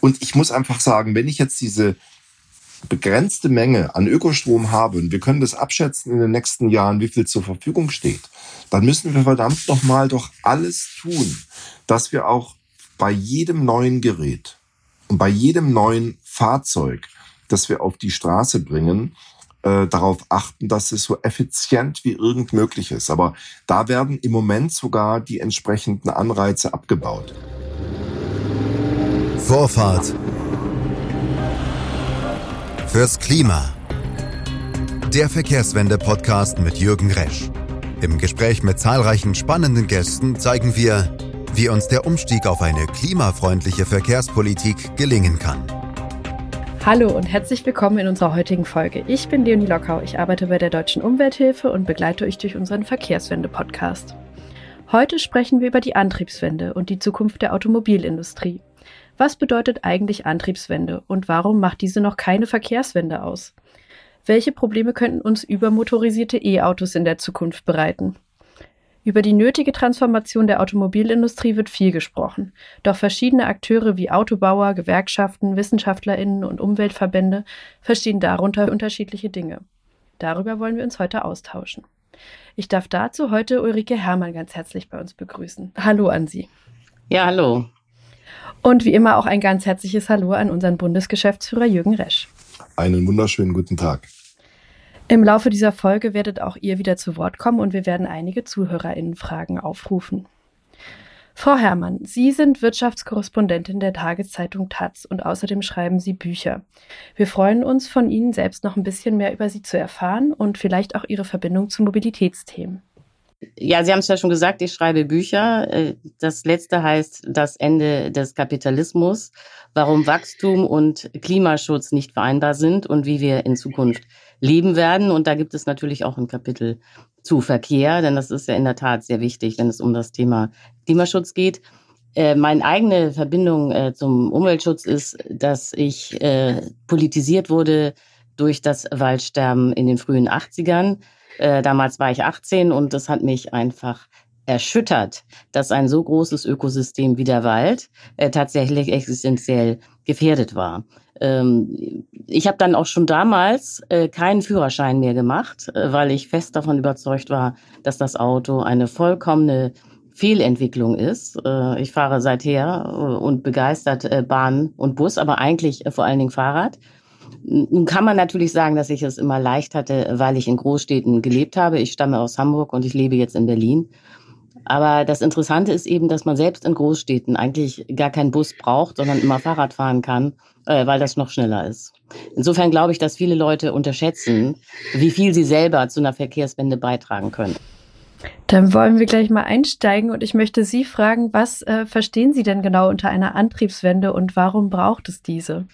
Und ich muss einfach sagen, wenn ich jetzt diese begrenzte Menge an Ökostrom habe und wir können das abschätzen in den nächsten Jahren, wie viel zur Verfügung steht, dann müssen wir verdammt nochmal doch alles tun, dass wir auch bei jedem neuen Gerät und bei jedem neuen Fahrzeug, das wir auf die Straße bringen, äh, darauf achten, dass es so effizient wie irgend möglich ist. Aber da werden im Moment sogar die entsprechenden Anreize abgebaut. Vorfahrt fürs Klima. Der Verkehrswende-Podcast mit Jürgen Resch. Im Gespräch mit zahlreichen spannenden Gästen zeigen wir, wie uns der Umstieg auf eine klimafreundliche Verkehrspolitik gelingen kann. Hallo und herzlich willkommen in unserer heutigen Folge. Ich bin Leonie Lockau, ich arbeite bei der Deutschen Umwelthilfe und begleite euch durch unseren Verkehrswende-Podcast. Heute sprechen wir über die Antriebswende und die Zukunft der Automobilindustrie. Was bedeutet eigentlich Antriebswende und warum macht diese noch keine Verkehrswende aus? Welche Probleme könnten uns übermotorisierte E-Autos in der Zukunft bereiten? Über die nötige Transformation der Automobilindustrie wird viel gesprochen. Doch verschiedene Akteure wie Autobauer, Gewerkschaften, Wissenschaftlerinnen und Umweltverbände verstehen darunter unterschiedliche Dinge. Darüber wollen wir uns heute austauschen. Ich darf dazu heute Ulrike Herrmann ganz herzlich bei uns begrüßen. Hallo an Sie. Ja, hallo. Und wie immer auch ein ganz herzliches Hallo an unseren Bundesgeschäftsführer Jürgen Resch. Einen wunderschönen guten Tag. Im Laufe dieser Folge werdet auch ihr wieder zu Wort kommen und wir werden einige Zuhörerinnenfragen aufrufen. Frau Herrmann, Sie sind Wirtschaftskorrespondentin der Tageszeitung Taz und außerdem schreiben Sie Bücher. Wir freuen uns, von Ihnen selbst noch ein bisschen mehr über Sie zu erfahren und vielleicht auch Ihre Verbindung zu Mobilitätsthemen. Ja, Sie haben es ja schon gesagt, ich schreibe Bücher. Äh, das letzte heißt Das Ende des Kapitalismus, warum Wachstum und Klimaschutz nicht vereinbar sind und wie wir in Zukunft leben werden. Und da gibt es natürlich auch ein Kapitel zu Verkehr, denn das ist ja in der Tat sehr wichtig, wenn es um das Thema Klimaschutz geht. Äh, meine eigene Verbindung äh, zum Umweltschutz ist, dass ich äh, politisiert wurde durch das Waldsterben in den frühen 80ern. Äh, damals war ich 18 und das hat mich einfach erschüttert, dass ein so großes Ökosystem wie der Wald äh, tatsächlich existenziell gefährdet war. Ähm, ich habe dann auch schon damals äh, keinen Führerschein mehr gemacht, äh, weil ich fest davon überzeugt war, dass das Auto eine vollkommene Fehlentwicklung ist. Äh, ich fahre seither äh, und begeistert Bahn und Bus, aber eigentlich vor allen Dingen Fahrrad. Nun kann man natürlich sagen, dass ich es immer leicht hatte, weil ich in Großstädten gelebt habe. Ich stamme aus Hamburg und ich lebe jetzt in Berlin. Aber das Interessante ist eben, dass man selbst in Großstädten eigentlich gar keinen Bus braucht, sondern immer Fahrrad fahren kann, äh, weil das noch schneller ist. Insofern glaube ich, dass viele Leute unterschätzen, wie viel sie selber zu einer Verkehrswende beitragen können. Dann wollen wir gleich mal einsteigen und ich möchte Sie fragen, was äh, verstehen Sie denn genau unter einer Antriebswende und warum braucht es diese?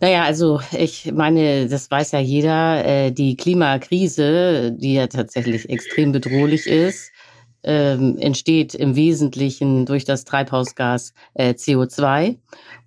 Naja, also ich meine, das weiß ja jeder, äh, die Klimakrise, die ja tatsächlich extrem bedrohlich ist, ähm, entsteht im Wesentlichen durch das Treibhausgas äh, CO2.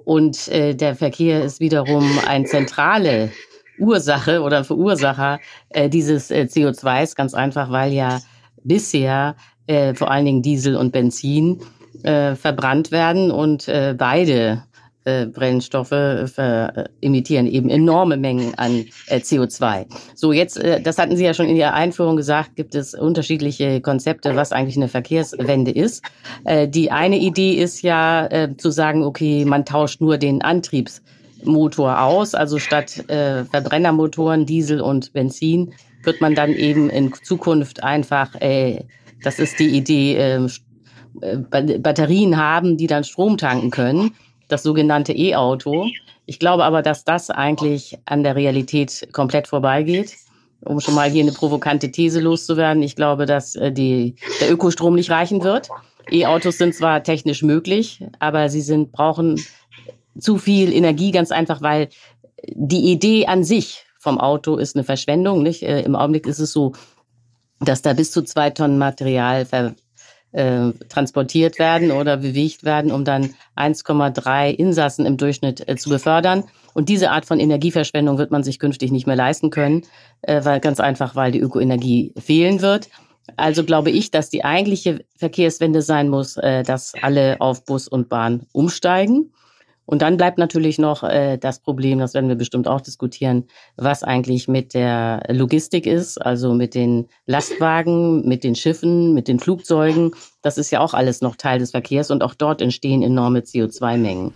Und äh, der Verkehr ist wiederum eine zentrale Ursache oder Verursacher äh, dieses äh, CO2s, ganz einfach, weil ja bisher äh, vor allen Dingen Diesel und Benzin äh, verbrannt werden und äh, beide äh, Brennstoffe äh, emittieren eben enorme Mengen an äh, CO2. So, jetzt, äh, das hatten Sie ja schon in Ihrer Einführung gesagt, gibt es unterschiedliche Konzepte, was eigentlich eine Verkehrswende ist. Äh, die eine Idee ist ja äh, zu sagen, okay, man tauscht nur den Antriebsmotor aus, also statt äh, Verbrennermotoren, Diesel und Benzin wird man dann eben in Zukunft einfach, äh, das ist die Idee, äh, Batterien haben, die dann Strom tanken können das sogenannte E-Auto. Ich glaube aber, dass das eigentlich an der Realität komplett vorbeigeht. Um schon mal hier eine provokante These loszuwerden. Ich glaube, dass äh, die, der Ökostrom nicht reichen wird. E-Autos sind zwar technisch möglich, aber sie sind, brauchen zu viel Energie, ganz einfach, weil die Idee an sich vom Auto ist eine Verschwendung. Nicht? Äh, Im Augenblick ist es so, dass da bis zu zwei Tonnen Material ver äh, transportiert werden oder bewegt werden, um dann 1,3 Insassen im Durchschnitt äh, zu befördern. Und diese Art von Energieverschwendung wird man sich künftig nicht mehr leisten können, äh, weil ganz einfach, weil die Ökoenergie fehlen wird. Also glaube ich, dass die eigentliche Verkehrswende sein muss, äh, dass alle auf Bus und Bahn umsteigen. Und dann bleibt natürlich noch äh, das Problem, das werden wir bestimmt auch diskutieren, was eigentlich mit der Logistik ist, also mit den Lastwagen, mit den Schiffen, mit den Flugzeugen. Das ist ja auch alles noch Teil des Verkehrs und auch dort entstehen enorme CO2-Mengen.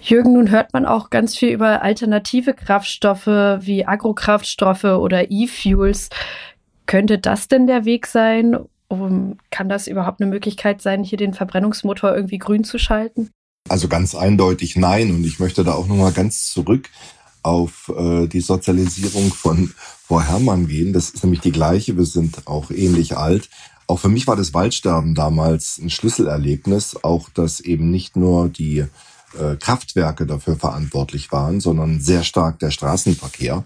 Jürgen, nun hört man auch ganz viel über alternative Kraftstoffe wie Agrokraftstoffe oder E-Fuels. Könnte das denn der Weg sein? Um, kann das überhaupt eine Möglichkeit sein, hier den Verbrennungsmotor irgendwie grün zu schalten? Also ganz eindeutig nein. Und ich möchte da auch nochmal ganz zurück auf äh, die Sozialisierung von Frau Herrmann gehen. Das ist nämlich die gleiche. Wir sind auch ähnlich alt. Auch für mich war das Waldsterben damals ein Schlüsselerlebnis. Auch, dass eben nicht nur die äh, Kraftwerke dafür verantwortlich waren, sondern sehr stark der Straßenverkehr.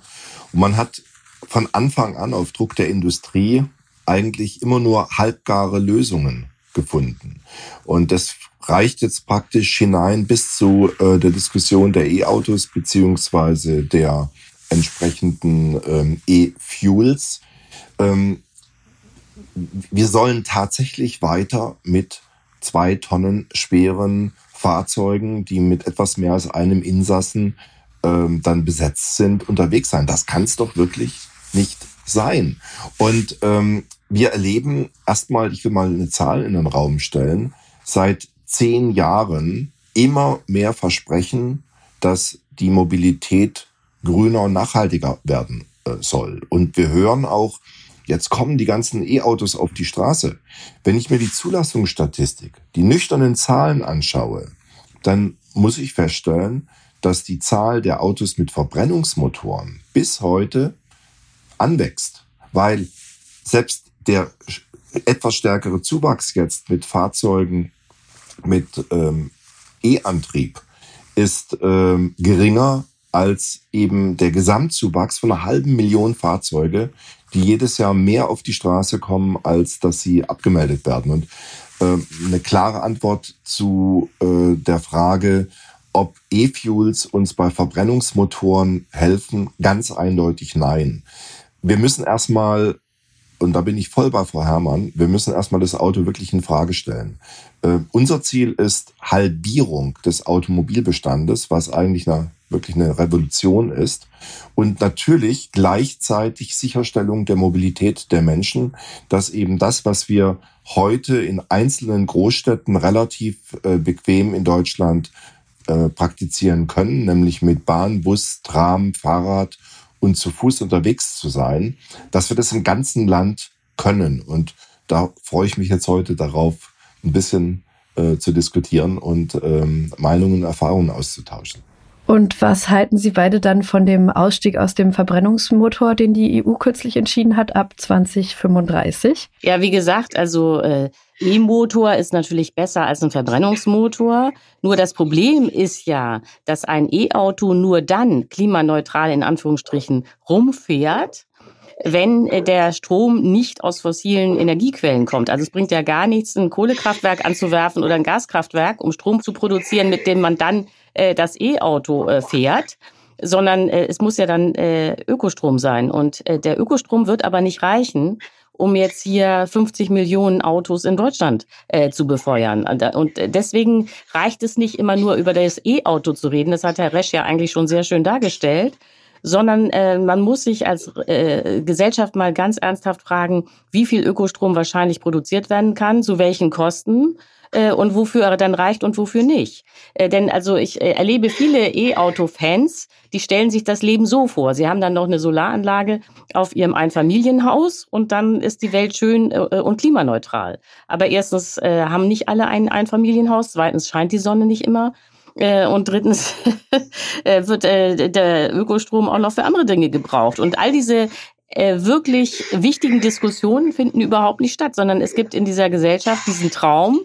Und man hat von Anfang an auf Druck der Industrie eigentlich immer nur halbgare Lösungen gefunden. Und das reicht jetzt praktisch hinein bis zu äh, der Diskussion der E-Autos beziehungsweise der entsprechenden ähm, E-Fuels. Ähm, wir sollen tatsächlich weiter mit zwei Tonnen schweren Fahrzeugen, die mit etwas mehr als einem Insassen ähm, dann besetzt sind, unterwegs sein. Das kann es doch wirklich nicht sein. Und ähm, wir erleben erstmal, ich will mal eine Zahl in den Raum stellen, seit zehn Jahren immer mehr Versprechen, dass die Mobilität grüner und nachhaltiger werden äh, soll. Und wir hören auch, jetzt kommen die ganzen E-Autos auf die Straße. Wenn ich mir die Zulassungsstatistik, die nüchternen Zahlen anschaue, dann muss ich feststellen, dass die Zahl der Autos mit Verbrennungsmotoren bis heute anwächst, weil selbst der etwas stärkere Zuwachs jetzt mit Fahrzeugen mit ähm, E-Antrieb ist ähm, geringer als eben der Gesamtzuwachs von einer halben Million Fahrzeuge, die jedes Jahr mehr auf die Straße kommen, als dass sie abgemeldet werden. Und äh, eine klare Antwort zu äh, der Frage, ob E-Fuels uns bei Verbrennungsmotoren helfen, ganz eindeutig nein. Wir müssen erstmal und da bin ich voll bei Frau Herrmann, wir müssen erstmal das Auto wirklich in Frage stellen. Äh, unser Ziel ist Halbierung des Automobilbestandes, was eigentlich eine, wirklich eine Revolution ist. Und natürlich gleichzeitig Sicherstellung der Mobilität der Menschen, dass eben das, was wir heute in einzelnen Großstädten relativ äh, bequem in Deutschland äh, praktizieren können, nämlich mit Bahn, Bus, Tram, Fahrrad und zu Fuß unterwegs zu sein, dass wir das im ganzen Land können. Und da freue ich mich jetzt heute darauf, ein bisschen äh, zu diskutieren und ähm, Meinungen und Erfahrungen auszutauschen. Und was halten Sie beide dann von dem Ausstieg aus dem Verbrennungsmotor, den die EU kürzlich entschieden hat, ab 2035? Ja, wie gesagt, also äh, E-Motor ist natürlich besser als ein Verbrennungsmotor. Nur das Problem ist ja, dass ein E-Auto nur dann klimaneutral in Anführungsstrichen rumfährt, wenn äh, der Strom nicht aus fossilen Energiequellen kommt. Also es bringt ja gar nichts, ein Kohlekraftwerk anzuwerfen oder ein Gaskraftwerk, um Strom zu produzieren, mit dem man dann äh, das E-Auto äh, fährt sondern äh, es muss ja dann äh, Ökostrom sein. Und äh, der Ökostrom wird aber nicht reichen, um jetzt hier 50 Millionen Autos in Deutschland äh, zu befeuern. Und deswegen reicht es nicht immer nur über das E-Auto zu reden. Das hat Herr Resch ja eigentlich schon sehr schön dargestellt sondern äh, man muss sich als äh, Gesellschaft mal ganz ernsthaft fragen, wie viel Ökostrom wahrscheinlich produziert werden kann, zu welchen Kosten äh, und wofür dann reicht und wofür nicht. Äh, denn also ich äh, erlebe viele E-Auto-Fans, die stellen sich das Leben so vor. Sie haben dann noch eine Solaranlage auf ihrem Einfamilienhaus und dann ist die Welt schön und klimaneutral. Aber erstens haben nicht alle ein Einfamilienhaus, zweitens scheint die Sonne nicht immer. Und drittens wird der Ökostrom auch noch für andere Dinge gebraucht. Und all diese wirklich wichtigen Diskussionen finden überhaupt nicht statt, sondern es gibt in dieser Gesellschaft diesen Traum,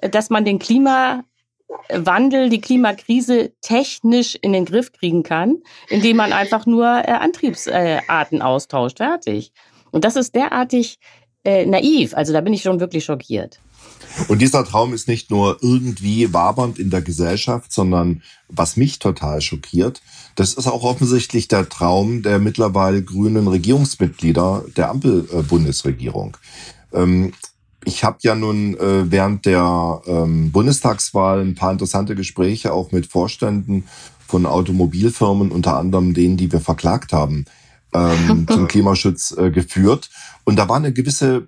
dass man den Klimawandel, die Klimakrise technisch in den Griff kriegen kann, indem man einfach nur äh, Antriebsarten austauscht. Fertig. Und das ist derartig äh, naiv. Also da bin ich schon wirklich schockiert. Und dieser Traum ist nicht nur irgendwie wabernd in der Gesellschaft, sondern was mich total schockiert, das ist auch offensichtlich der Traum der mittlerweile grünen Regierungsmitglieder der Ampel-Bundesregierung. Ähm, ich habe ja nun äh, während der ähm, Bundestagswahl ein paar interessante Gespräche auch mit Vorständen von Automobilfirmen, unter anderem denen, die wir verklagt haben, ähm, zum Klimaschutz äh, geführt. Und da war eine gewisse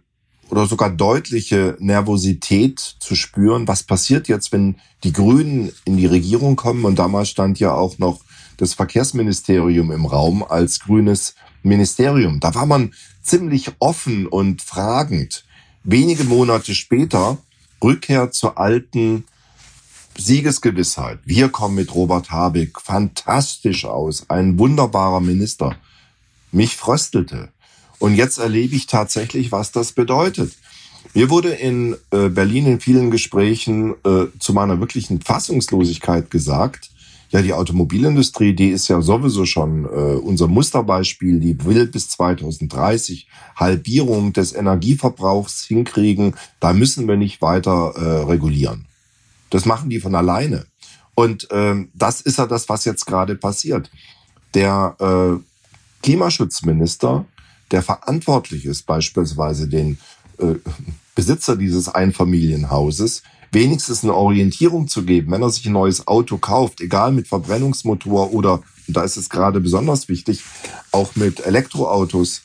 oder sogar deutliche Nervosität zu spüren. Was passiert jetzt, wenn die Grünen in die Regierung kommen? Und damals stand ja auch noch das Verkehrsministerium im Raum als grünes Ministerium. Da war man ziemlich offen und fragend. Wenige Monate später Rückkehr zur alten Siegesgewissheit. Wir kommen mit Robert Habeck fantastisch aus. Ein wunderbarer Minister. Mich fröstelte. Und jetzt erlebe ich tatsächlich, was das bedeutet. Mir wurde in äh, Berlin in vielen Gesprächen äh, zu meiner wirklichen Fassungslosigkeit gesagt, ja, die Automobilindustrie, die ist ja sowieso schon äh, unser Musterbeispiel. Die will bis 2030 Halbierung des Energieverbrauchs hinkriegen. Da müssen wir nicht weiter äh, regulieren. Das machen die von alleine. Und ähm, das ist ja das, was jetzt gerade passiert. Der äh, Klimaschutzminister, der verantwortlich ist, beispielsweise den äh, Besitzer dieses Einfamilienhauses, wenigstens eine Orientierung zu geben, wenn er sich ein neues Auto kauft, egal mit Verbrennungsmotor oder, und da ist es gerade besonders wichtig, auch mit Elektroautos,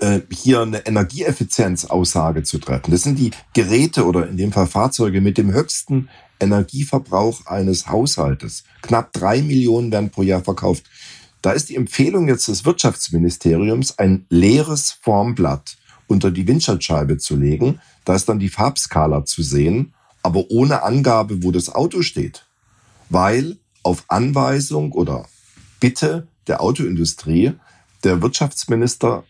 äh, hier eine Energieeffizienzaussage zu treffen. Das sind die Geräte oder in dem Fall Fahrzeuge mit dem höchsten Energieverbrauch eines Haushaltes. Knapp drei Millionen werden pro Jahr verkauft. Da ist die Empfehlung jetzt des Wirtschaftsministeriums, ein leeres Formblatt unter die Windschutzscheibe zu legen. Da ist dann die Farbskala zu sehen aber ohne Angabe, wo das Auto steht. Weil auf Anweisung oder Bitte der Autoindustrie der Wirtschaftsminister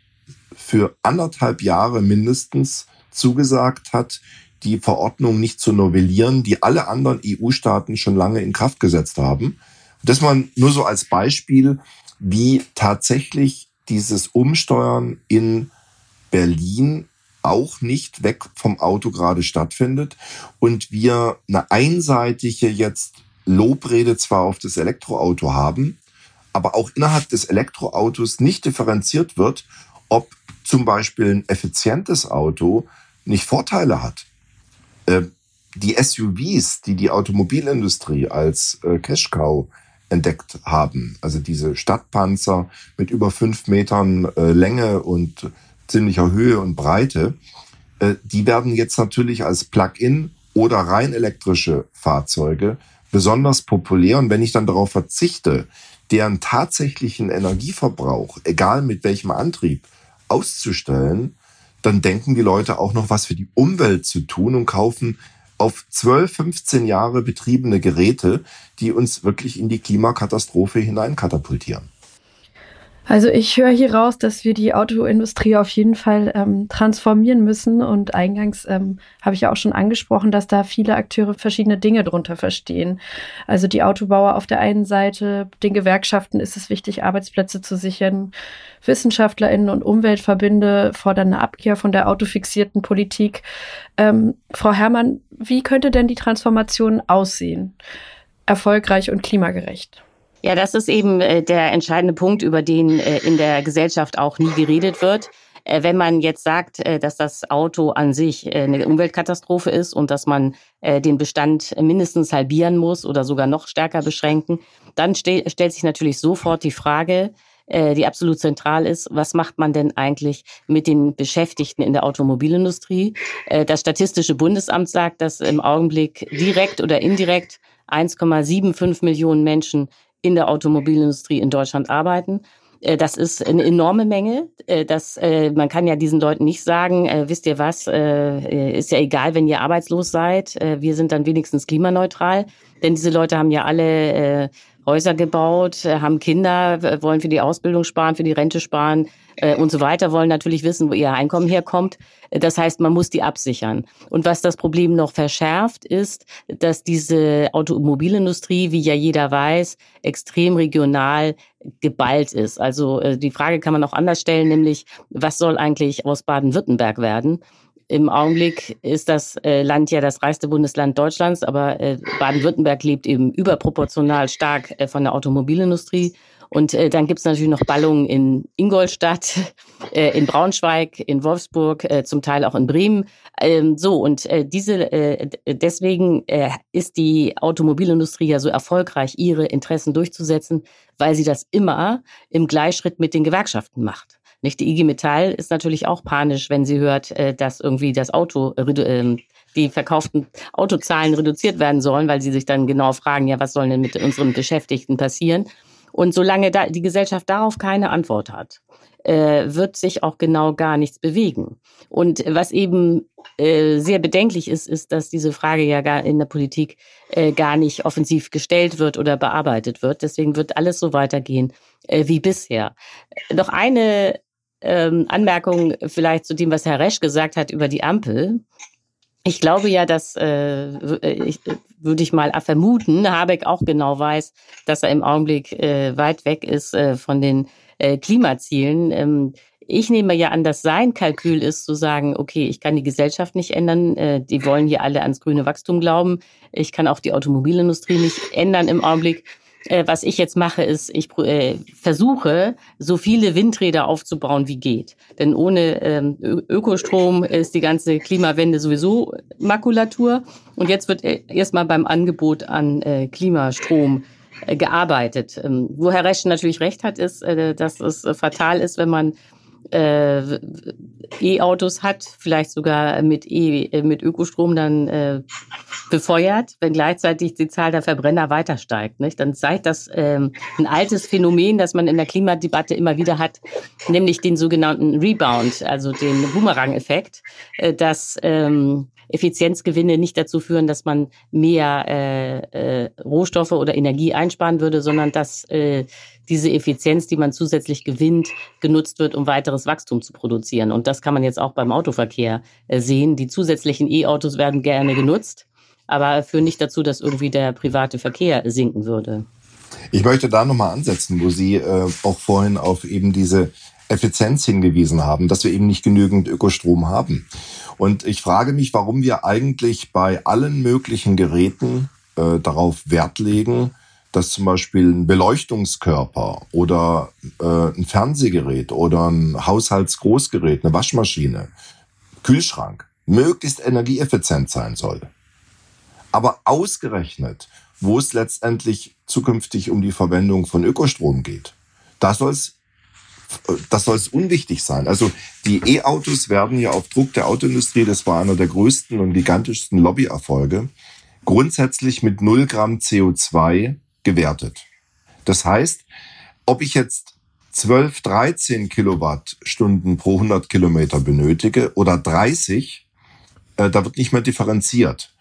für anderthalb Jahre mindestens zugesagt hat, die Verordnung nicht zu novellieren, die alle anderen EU-Staaten schon lange in Kraft gesetzt haben. Das man nur so als Beispiel, wie tatsächlich dieses Umsteuern in Berlin auch nicht weg vom Auto gerade stattfindet und wir eine einseitige jetzt Lobrede zwar auf das Elektroauto haben, aber auch innerhalb des Elektroautos nicht differenziert wird, ob zum Beispiel ein effizientes Auto nicht Vorteile hat. Äh, die SUVs, die die Automobilindustrie als äh, Cash-Cow entdeckt haben, also diese Stadtpanzer mit über fünf Metern äh, Länge und ziemlicher Höhe und Breite, äh, die werden jetzt natürlich als Plug-in oder rein elektrische Fahrzeuge besonders populär. Und wenn ich dann darauf verzichte, deren tatsächlichen Energieverbrauch, egal mit welchem Antrieb, auszustellen, dann denken die Leute auch noch was für die Umwelt zu tun und kaufen auf 12, 15 Jahre betriebene Geräte, die uns wirklich in die Klimakatastrophe hineinkatapultieren. Also ich höre hier raus, dass wir die Autoindustrie auf jeden Fall ähm, transformieren müssen. Und eingangs ähm, habe ich ja auch schon angesprochen, dass da viele Akteure verschiedene Dinge drunter verstehen. Also die Autobauer auf der einen Seite, den Gewerkschaften ist es wichtig, Arbeitsplätze zu sichern. WissenschaftlerInnen und Umweltverbünde fordern eine Abkehr von der autofixierten Politik. Ähm, Frau Herrmann, wie könnte denn die Transformation aussehen? Erfolgreich und klimagerecht. Ja, das ist eben äh, der entscheidende Punkt, über den äh, in der Gesellschaft auch nie geredet wird. Äh, wenn man jetzt sagt, dass das Auto an sich eine Umweltkatastrophe ist und dass man den Bestand mindestens halbieren muss oder sogar noch stärker beschränken, dann stellt sich natürlich sofort die Frage, die absolut zentral ist, was macht man denn eigentlich mit den Beschäftigten in der Automobilindustrie? Das Statistische Bundesamt sagt, dass im Augenblick direkt oder indirekt 1,75 Millionen Menschen in der Automobilindustrie in Deutschland arbeiten. Äh, das ist eine enorme Menge. Äh, das, äh, man kann ja diesen Leuten nicht sagen, wisst ihr was, ist ja egal, wenn ihr arbeitslos seid, wir sind dann wenigstens klimaneutral. Denn diese Leute haben ja alle Häuser gebaut, haben Kinder, wollen für die Ausbildung sparen, für die Rente sparen, äh, und so weiter wollen natürlich wissen, wo ihr Einkommen herkommt. Das heißt, man muss die absichern. Und was das Problem noch verschärft, ist, dass diese Automobilindustrie, wie ja jeder weiß, extrem regional geballt ist. Also äh, die Frage kann man auch anders stellen, nämlich was soll eigentlich aus Baden-Württemberg werden? Im Augenblick ist das äh, Land ja das reichste Bundesland Deutschlands, aber äh, Baden-Württemberg lebt eben überproportional stark äh, von der Automobilindustrie. Und äh, dann gibt's natürlich noch Ballungen in Ingolstadt, äh, in Braunschweig, in Wolfsburg, äh, zum Teil auch in Bremen. Ähm, so, und äh, diese äh, deswegen äh, ist die Automobilindustrie ja so erfolgreich, ihre Interessen durchzusetzen, weil sie das immer im Gleichschritt mit den Gewerkschaften macht. Nicht die IG Metall ist natürlich auch panisch, wenn sie hört, äh, dass irgendwie das Auto äh, die verkauften Autozahlen reduziert werden sollen, weil sie sich dann genau fragen, ja, was soll denn mit unseren Beschäftigten passieren? Und solange die Gesellschaft darauf keine Antwort hat, äh, wird sich auch genau gar nichts bewegen. Und was eben sehr bedenklich ist, ist, dass diese Frage ja gar in der Politik gar nicht offensiv gestellt wird oder bearbeitet wird. Deswegen wird alles so weitergehen wie bisher. Noch eine ähm, Anmerkung vielleicht zu dem, was Herr Resch gesagt hat über die Ampel. Ich glaube ja, dass, äh, ich, würde ich mal vermuten, Habeck auch genau weiß, dass er im Augenblick äh, weit weg ist äh, von den äh, Klimazielen. Ähm, ich nehme ja an, dass sein Kalkül ist, zu sagen, okay, ich kann die Gesellschaft nicht ändern, äh, die wollen hier alle ans grüne Wachstum glauben, ich kann auch die Automobilindustrie nicht ändern im Augenblick äh, was ich jetzt mache, ist, ich äh, versuche, so viele Windräder aufzubauen, wie geht. Denn ohne ähm, Ökostrom ist die ganze Klimawende sowieso Makulatur. Und jetzt wird äh, erstmal beim Angebot an äh, Klimastrom äh, gearbeitet. Ähm, wo Herr Resch natürlich recht hat, ist, dass es fatal ist, wenn man äh, E-Autos hat, vielleicht sogar mit E äh, mit Ökostrom dann äh, befeuert, wenn gleichzeitig die Zahl der Verbrenner weiter steigt. Nicht? Dann zeigt das ähm, ein altes Phänomen, das man in der Klimadebatte immer wieder hat, nämlich den sogenannten Rebound, also den Boomerang-Effekt, äh, dass ähm, Effizienzgewinne nicht dazu führen, dass man mehr äh, äh, Rohstoffe oder Energie einsparen würde, sondern dass äh, diese Effizienz, die man zusätzlich gewinnt, genutzt wird, um weiteres Wachstum zu produzieren. Und das kann man jetzt auch beim Autoverkehr äh, sehen. Die zusätzlichen E-Autos werden gerne genutzt, aber führen nicht dazu, dass irgendwie der private Verkehr sinken würde. Ich möchte da nochmal ansetzen, wo Sie äh, auch vorhin auf eben diese Effizienz hingewiesen haben, dass wir eben nicht genügend Ökostrom haben. Und ich frage mich, warum wir eigentlich bei allen möglichen Geräten äh, darauf Wert legen, dass zum Beispiel ein Beleuchtungskörper oder äh, ein Fernsehgerät oder ein Haushaltsgroßgerät, eine Waschmaschine, Kühlschrank möglichst energieeffizient sein soll. Aber ausgerechnet, wo es letztendlich zukünftig um die Verwendung von Ökostrom geht, da soll es das soll es unwichtig sein. Also die E-Autos werden ja auf Druck der Autoindustrie, das war einer der größten und gigantischsten Lobbyerfolge, grundsätzlich mit 0 Gramm CO2 gewertet. Das heißt, ob ich jetzt 12, 13 Kilowattstunden pro 100 Kilometer benötige oder 30, äh, da wird nicht mehr differenziert.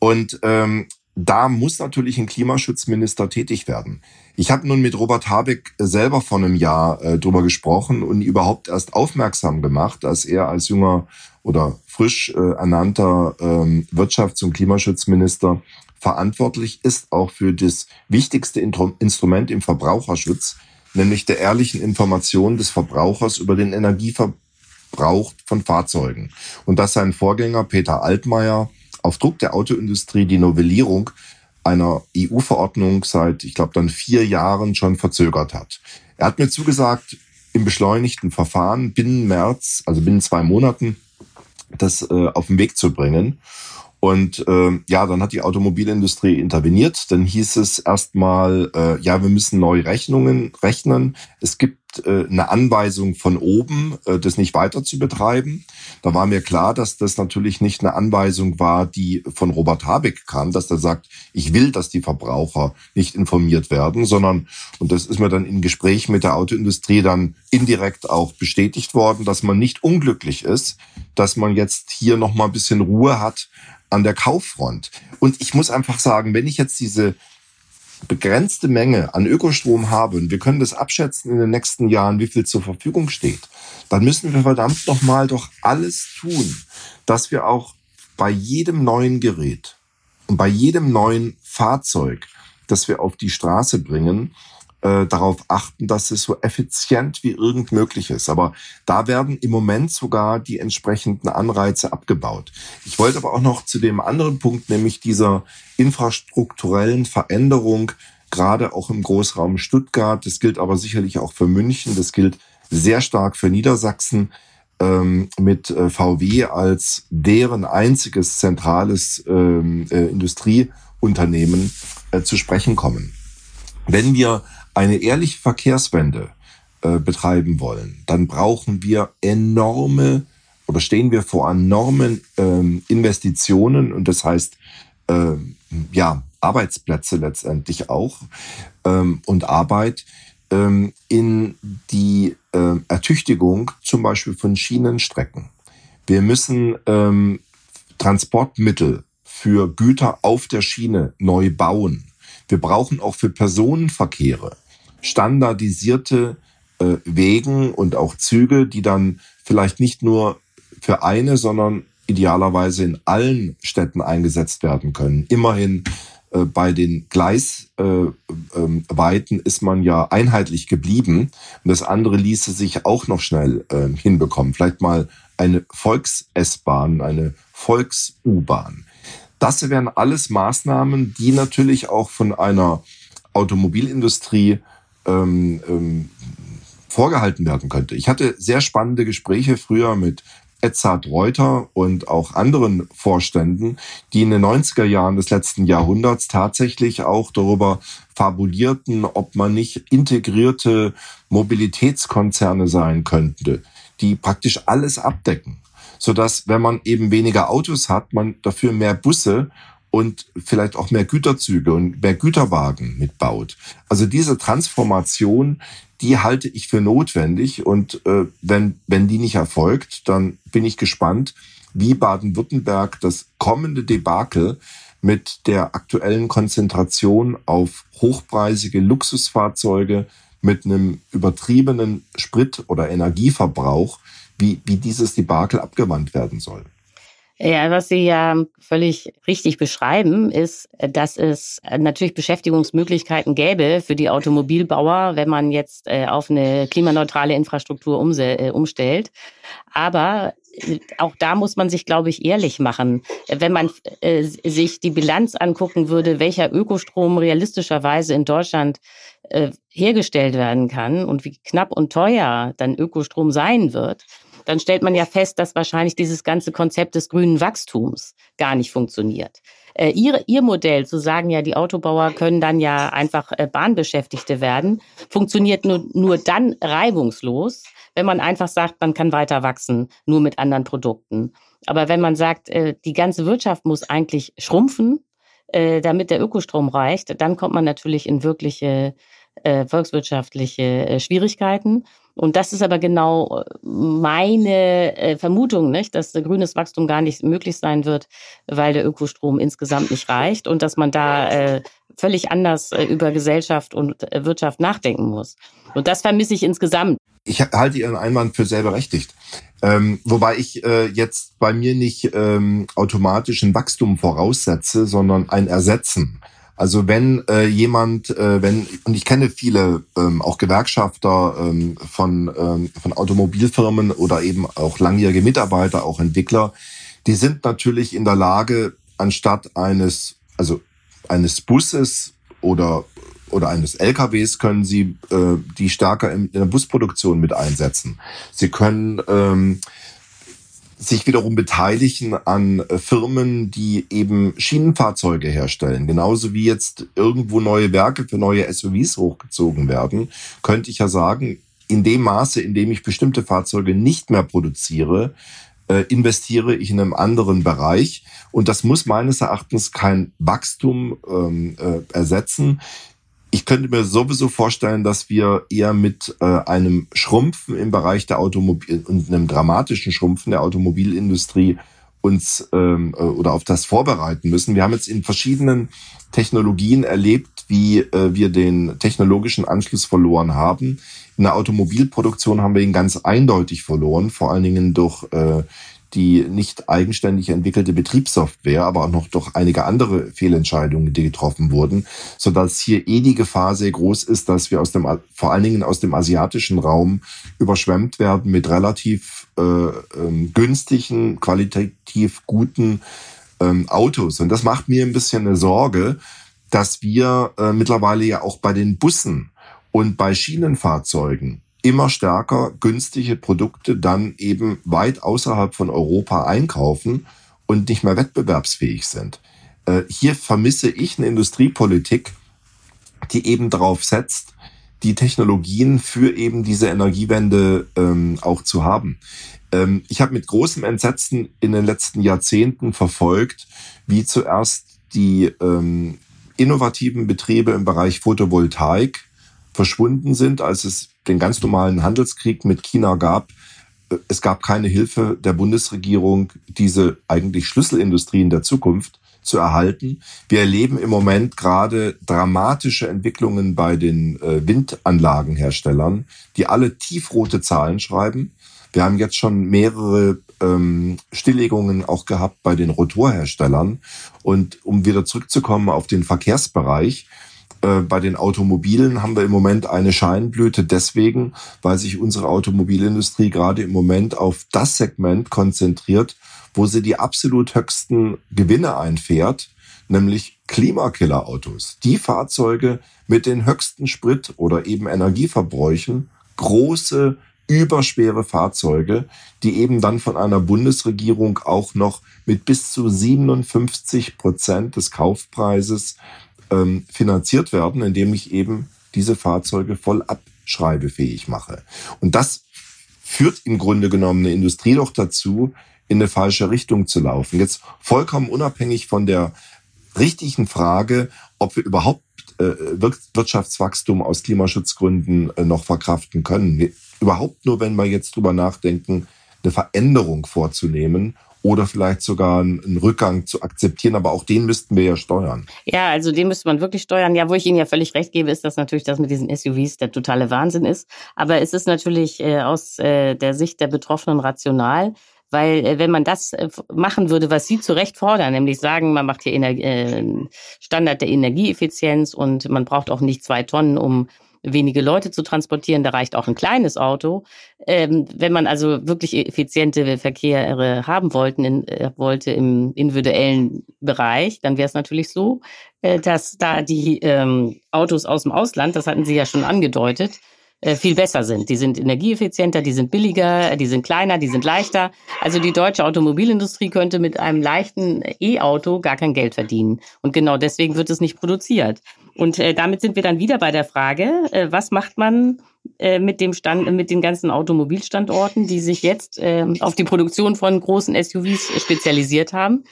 Und ähm, da muss natürlich ein Klimaschutzminister tätig werden. Ich habe nun mit Robert Habeck selber vor einem Jahr äh, drüber gesprochen und überhaupt erst aufmerksam gemacht, dass er als junger oder frisch äh, ernannter ähm, Wirtschafts- und Klimaschutzminister verantwortlich ist auch für das wichtigste Instrument im Verbraucherschutz, nämlich der ehrlichen Information des Verbrauchers über den Energieverbrauch von Fahrzeugen. Und dass sein Vorgänger Peter Altmaier auf Druck der Autoindustrie die Novellierung einer EU-Verordnung seit, ich glaube, dann vier Jahren schon verzögert hat. Er hat mir zugesagt, im beschleunigten Verfahren binnen März, also binnen zwei Monaten, das äh, auf den Weg zu bringen. Und äh, ja, dann hat die Automobilindustrie interveniert. Dann hieß es erstmal, äh, ja, wir müssen neue Rechnungen rechnen. Es gibt äh, eine Anweisung von oben, äh, das nicht weiter zu betreiben. Da war mir klar, dass das natürlich nicht eine Anweisung war, die von Robert Habeck kam, dass er sagt, ich will, dass die Verbraucher nicht informiert werden, sondern, und das ist mir dann in Gespräch mit der Autoindustrie dann indirekt auch bestätigt worden, dass man nicht unglücklich ist, dass man jetzt hier nochmal ein bisschen Ruhe hat an der Kauffront. Und ich muss einfach sagen, wenn ich jetzt diese begrenzte Menge an Ökostrom habe und wir können das abschätzen in den nächsten Jahren, wie viel zur Verfügung steht, dann müssen wir verdammt nochmal doch alles tun, dass wir auch bei jedem neuen Gerät und bei jedem neuen Fahrzeug, das wir auf die Straße bringen, äh, darauf achten, dass es so effizient wie irgend möglich ist. Aber da werden im Moment sogar die entsprechenden Anreize abgebaut. Ich wollte aber auch noch zu dem anderen Punkt, nämlich dieser infrastrukturellen Veränderung gerade auch im Großraum Stuttgart. Das gilt aber sicherlich auch für München. Das gilt sehr stark für Niedersachsen ähm, mit äh, VW als deren einziges zentrales ähm, äh, Industrieunternehmen äh, zu sprechen kommen. Wenn wir eine ehrliche Verkehrswende äh, betreiben wollen, dann brauchen wir enorme oder stehen wir vor enormen ähm, Investitionen und das heißt äh, ja Arbeitsplätze letztendlich auch ähm, und Arbeit ähm, in die äh, Ertüchtigung zum Beispiel von Schienenstrecken. Wir müssen ähm, Transportmittel für Güter auf der Schiene neu bauen. Wir brauchen auch für Personenverkehre standardisierte äh, Wegen und auch Züge, die dann vielleicht nicht nur für eine, sondern idealerweise in allen Städten eingesetzt werden können. Immerhin äh, bei den Gleisweiten äh, ähm, ist man ja einheitlich geblieben. Und das andere ließe sich auch noch schnell äh, hinbekommen. Vielleicht mal eine Volks-S-Bahn, eine Volks-U-Bahn. Das wären alles Maßnahmen, die natürlich auch von einer Automobilindustrie ähm, ähm, vorgehalten werden könnte. Ich hatte sehr spannende Gespräche früher mit Edzard Reuter und auch anderen Vorständen, die in den 90er Jahren des letzten Jahrhunderts tatsächlich auch darüber fabulierten, ob man nicht integrierte Mobilitätskonzerne sein könnte, die praktisch alles abdecken, sodass, wenn man eben weniger Autos hat, man dafür mehr Busse und vielleicht auch mehr Güterzüge und mehr Güterwagen mitbaut. Also diese Transformation, die halte ich für notwendig. Und äh, wenn, wenn die nicht erfolgt, dann bin ich gespannt, wie Baden-Württemberg das kommende Debakel mit der aktuellen Konzentration auf hochpreisige Luxusfahrzeuge mit einem übertriebenen Sprit- oder Energieverbrauch, wie, wie dieses Debakel abgewandt werden soll. Ja, was Sie ja völlig richtig beschreiben, ist, dass es natürlich Beschäftigungsmöglichkeiten gäbe für die Automobilbauer, wenn man jetzt äh, auf eine klimaneutrale Infrastruktur äh, umstellt. Aber äh, auch da muss man sich, glaube ich, ehrlich machen. Wenn man sich die Bilanz angucken würde, welcher Ökostrom realistischerweise in Deutschland hergestellt werden kann und wie knapp und teuer dann Ökostrom sein wird, dann stellt man ja fest, dass wahrscheinlich dieses ganze Konzept des grünen Wachstums gar nicht funktioniert. Äh, ihre, ihr Modell zu sagen, ja, die Autobauer können dann ja einfach äh, Bahnbeschäftigte werden, funktioniert nur, nur dann reibungslos, wenn man einfach sagt, man kann weiter wachsen, nur mit anderen Produkten. Aber wenn man sagt, äh, die ganze Wirtschaft muss eigentlich schrumpfen, äh, damit der Ökostrom reicht, dann kommt man natürlich in wirkliche äh, volkswirtschaftliche äh, Schwierigkeiten. Und das ist aber genau äh, meine äh, Vermutung, nicht, dass grünes Wachstum gar nicht möglich sein wird, weil der Ökostrom insgesamt nicht reicht und dass man da äh, völlig anders über Gesellschaft und Wirtschaft nachdenken muss. Und das vermisse ich insgesamt. Ich halte Ihren Einwand für sehr berechtigt. Ähm, wobei ich äh, jetzt bei mir nicht ähm, automatisch ein Wachstum voraussetze, sondern ein Ersetzen. Also wenn äh, jemand, äh, wenn, und ich kenne viele ähm, auch Gewerkschafter ähm, von, ähm, von Automobilfirmen oder eben auch langjährige Mitarbeiter, auch Entwickler, die sind natürlich in der Lage, anstatt eines, also eines Busses oder oder eines LKWs können sie äh, die stärker in, in der Busproduktion mit einsetzen. Sie können ähm, sich wiederum beteiligen an äh, Firmen, die eben Schienenfahrzeuge herstellen. Genauso wie jetzt irgendwo neue Werke für neue SUVs hochgezogen werden, könnte ich ja sagen, in dem Maße, in dem ich bestimmte Fahrzeuge nicht mehr produziere, äh, investiere ich in einem anderen Bereich. Und das muss meines Erachtens kein Wachstum ähm, äh, ersetzen ich könnte mir sowieso vorstellen, dass wir eher mit äh, einem Schrumpfen im Bereich der Automobil und einem dramatischen Schrumpfen der Automobilindustrie uns ähm, äh, oder auf das vorbereiten müssen. Wir haben jetzt in verschiedenen Technologien erlebt, wie äh, wir den technologischen Anschluss verloren haben. In der Automobilproduktion haben wir ihn ganz eindeutig verloren, vor allen Dingen durch äh, die nicht eigenständig entwickelte Betriebssoftware, aber auch noch durch einige andere Fehlentscheidungen, die getroffen wurden, so dass hier eh die Gefahr sehr groß ist, dass wir aus dem, vor allen Dingen aus dem asiatischen Raum überschwemmt werden mit relativ äh, ähm, günstigen, qualitativ guten ähm, Autos. Und das macht mir ein bisschen eine Sorge, dass wir äh, mittlerweile ja auch bei den Bussen und bei Schienenfahrzeugen immer stärker günstige Produkte dann eben weit außerhalb von Europa einkaufen und nicht mehr wettbewerbsfähig sind. Äh, hier vermisse ich eine Industriepolitik, die eben darauf setzt, die Technologien für eben diese Energiewende ähm, auch zu haben. Ähm, ich habe mit großem Entsetzen in den letzten Jahrzehnten verfolgt, wie zuerst die ähm, innovativen Betriebe im Bereich Photovoltaik verschwunden sind, als es den ganz normalen Handelskrieg mit China gab. Es gab keine Hilfe der Bundesregierung, diese eigentlich Schlüsselindustrien der Zukunft zu erhalten. Wir erleben im Moment gerade dramatische Entwicklungen bei den äh, Windanlagenherstellern, die alle tiefrote Zahlen schreiben. Wir haben jetzt schon mehrere ähm, Stilllegungen auch gehabt bei den Rotorherstellern. Und um wieder zurückzukommen auf den Verkehrsbereich, äh, bei den Automobilen haben wir im Moment eine Scheinblüte deswegen, weil sich unsere Automobilindustrie gerade im Moment auf das Segment konzentriert, wo sie die absolut höchsten Gewinne einfährt, nämlich Klimakillerautos. Die Fahrzeuge mit den höchsten Sprit- oder eben Energieverbräuchen, große, überschwere Fahrzeuge, die eben dann von einer Bundesregierung auch noch mit bis zu 57 Prozent des Kaufpreises ähm, finanziert werden, indem ich eben diese Fahrzeuge voll abschreibefähig mache. Und das führt im Grunde genommen eine Industrie doch dazu, in eine falsche Richtung zu laufen. Jetzt vollkommen unabhängig von der richtigen Frage, ob wir überhaupt äh, Wirtschaftswachstum aus Klimaschutzgründen äh, noch verkraften können. Überhaupt nur, wenn wir jetzt drüber nachdenken, eine Veränderung vorzunehmen oder vielleicht sogar einen Rückgang zu akzeptieren. Aber auch den müssten wir ja steuern. Ja, also den müsste man wirklich steuern. Ja, wo ich Ihnen ja völlig recht gebe, ist, dass natürlich das mit diesen SUVs der totale Wahnsinn ist. Aber es ist natürlich äh, aus äh, der Sicht der Betroffenen rational. Weil äh, wenn man das äh, machen würde, was Sie zu Recht fordern, nämlich sagen, man macht hier Ener äh, Standard der Energieeffizienz und man braucht auch nicht zwei Tonnen, um wenige Leute zu transportieren, da reicht auch ein kleines Auto. Ähm, wenn man also wirklich effiziente Verkehre haben wollten, in, äh, wollte im individuellen Bereich, dann wäre es natürlich so, äh, dass da die ähm, Autos aus dem Ausland, das hatten Sie ja schon angedeutet, äh, viel besser sind. Die sind energieeffizienter, die sind billiger, die sind kleiner, die sind leichter. Also die deutsche Automobilindustrie könnte mit einem leichten E-Auto gar kein Geld verdienen. Und genau deswegen wird es nicht produziert. Und äh, damit sind wir dann wieder bei der Frage, äh, was macht man äh, mit dem Stand, mit den ganzen Automobilstandorten, die sich jetzt äh, auf die Produktion von großen SUVs spezialisiert haben?